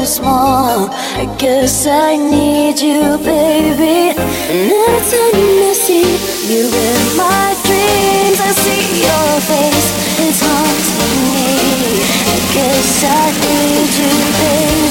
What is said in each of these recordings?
so small. I guess I need you, baby. And every time I see you in my dreams, I see your face. It's haunting me. I guess I need you, baby.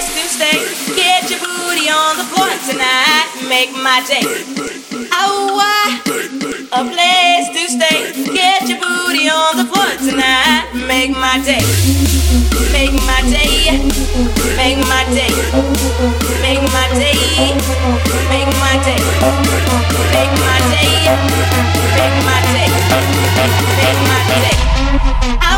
place to stay. Get your booty on the floor tonight. Make my day. Oh. A place to stay. Get your booty on the floor tonight. Make my day. Make my day. Make my day. Make my day. Make my day. Make my day. Make my day. Make my day. Oh.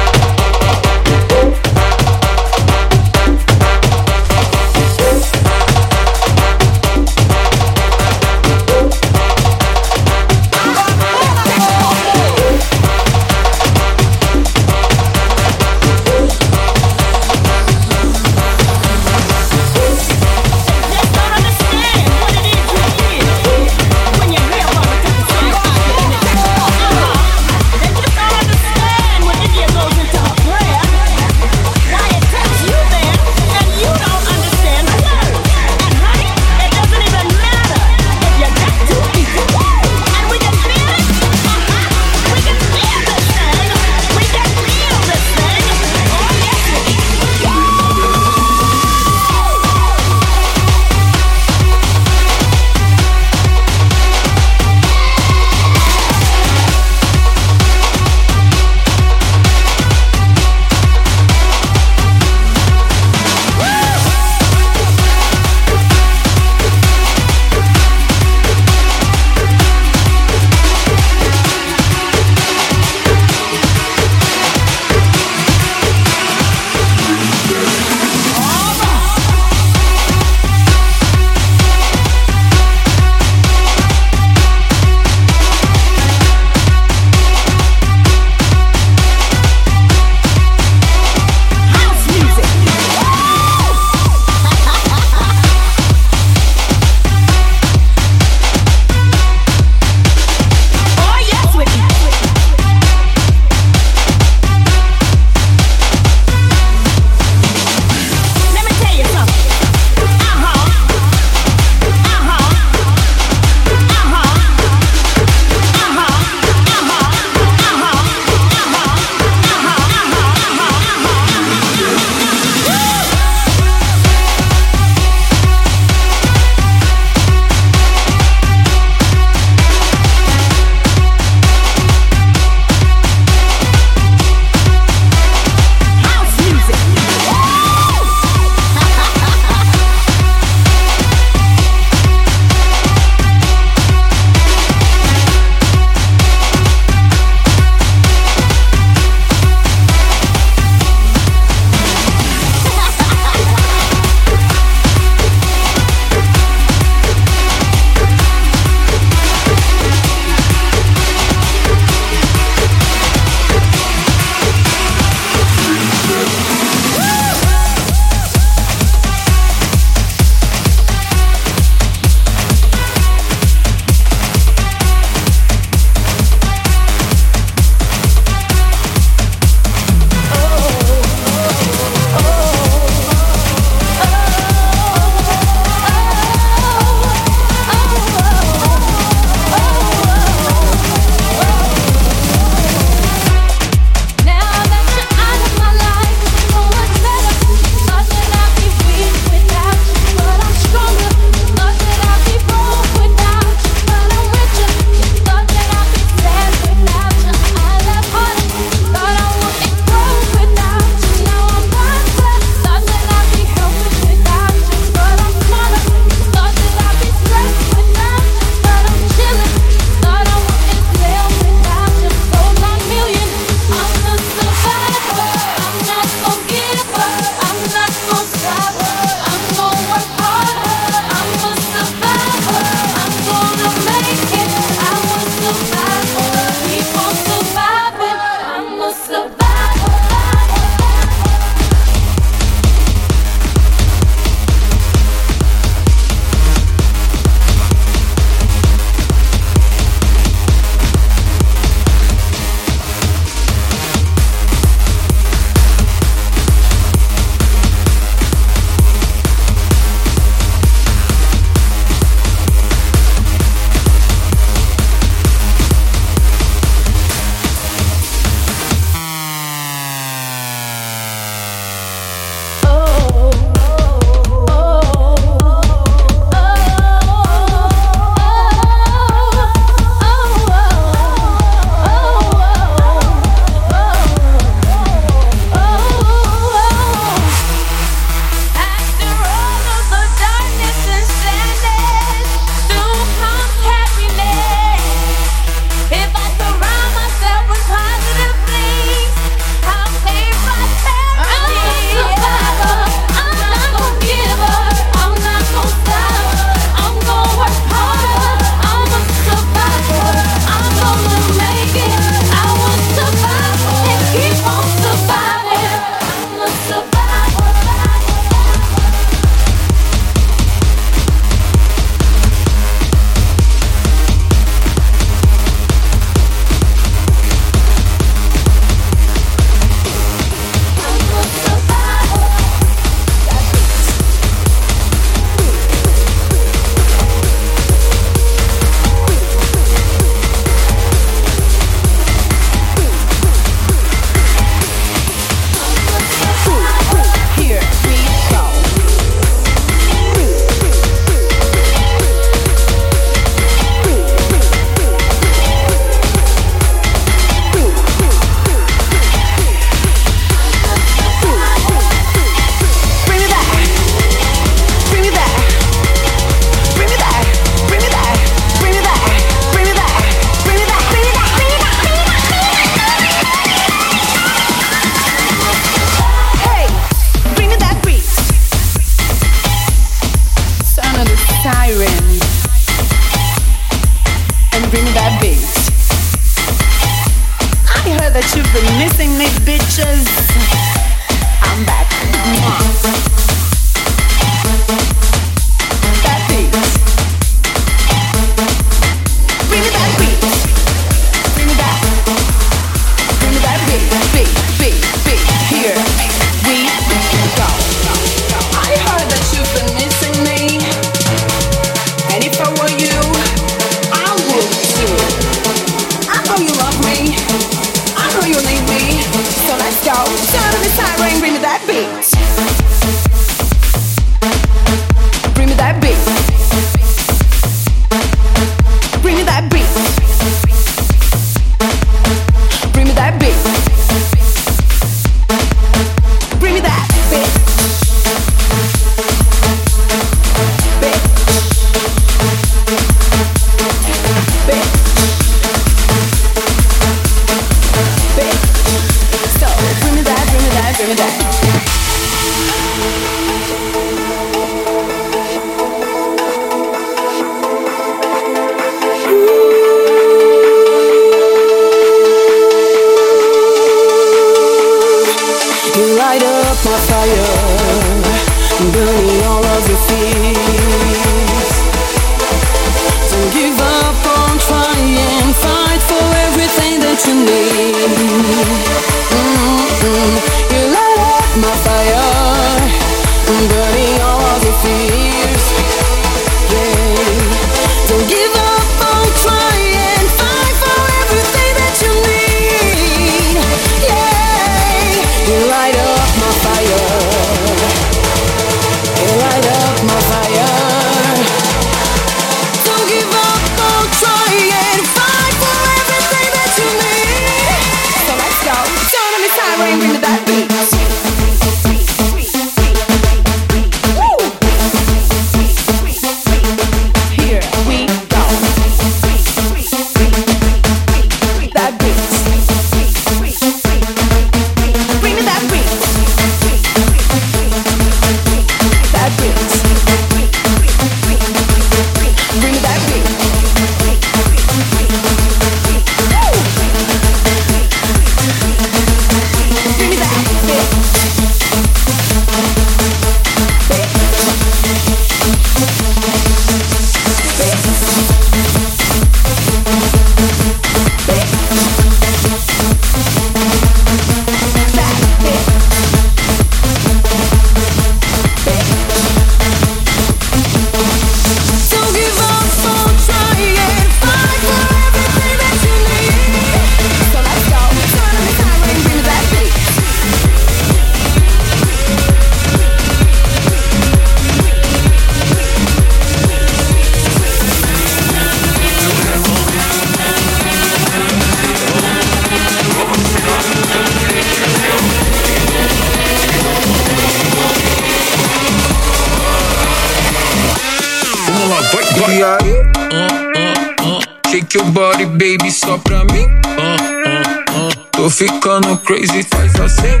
Crazy, faz assim.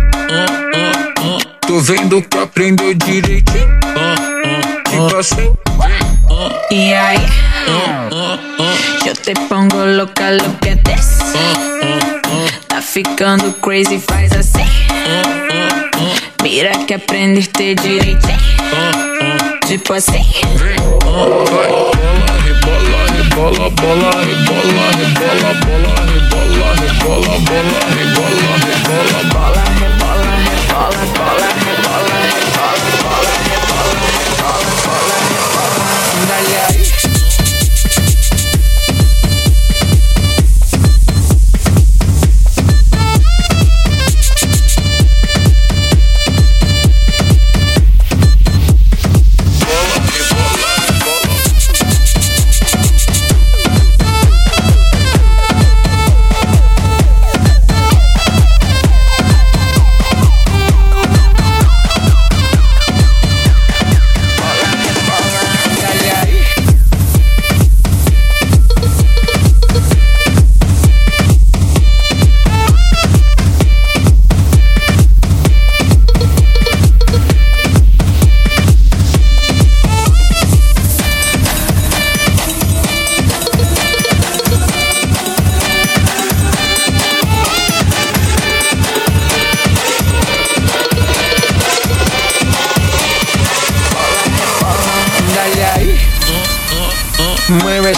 Tô vendo que aprendeu direitinho. Tipo assim. Y ahí yo te pongo loca, lo que des. Tá ficando crazy, faz assim. Mira que aprendiste direitinho. Tipo assim. Vai, bola, rebola, bola, rebola, rebola, bola, rebola, rebola, bola, rebola, por la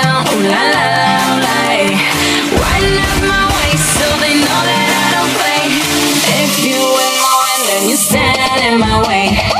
I don't my way.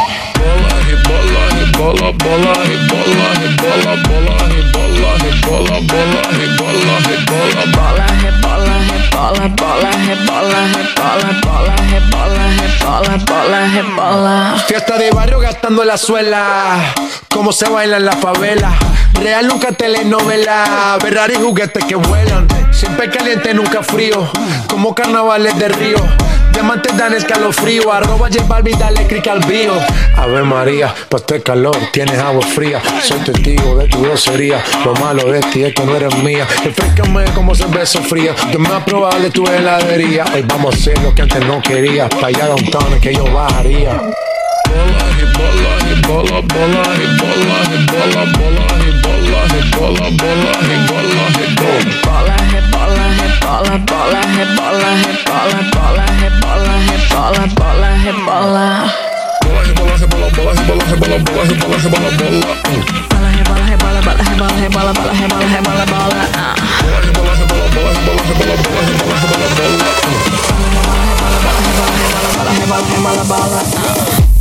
Fiesta de barrio gastando la suela. Cómo se baila en la favela. Real nunca telenovela. Ferrari juguetes que vuelan. Siempre caliente, nunca frío. Como carnavales de río. Diamantes dan escalofrío. Arroba J Balvin, dale click al bio. Ave María, pa' este calor tienes agua fría. Soy testigo de tu grosería. Lo malo de ti es que no eres mía. Refrescame como cerveza fría. Yo me probado de tu heladería. Hoy vamos a hacer lo que antes no quería. Pa' allá downtown que yo bajaría. bola, he bola, he bola, bola, he bola, he bola, bola, he bola, he Bola, bola, he bola, he bola. bola, rebola, rebola, bola, he Bola, rebola, rebola, bola, rebola, rebola, bola, rebola, he bola. Bola, rebola, rebola, bola, rebola, he bola, rebola, rebola, bola. he Bola, rebola, rebola, bola, rebola, rebola, bola, rebola, rebola, bola. he Bola, rebola, rebola, bola, rebola, rebola, bola, rebola, rebola, bola.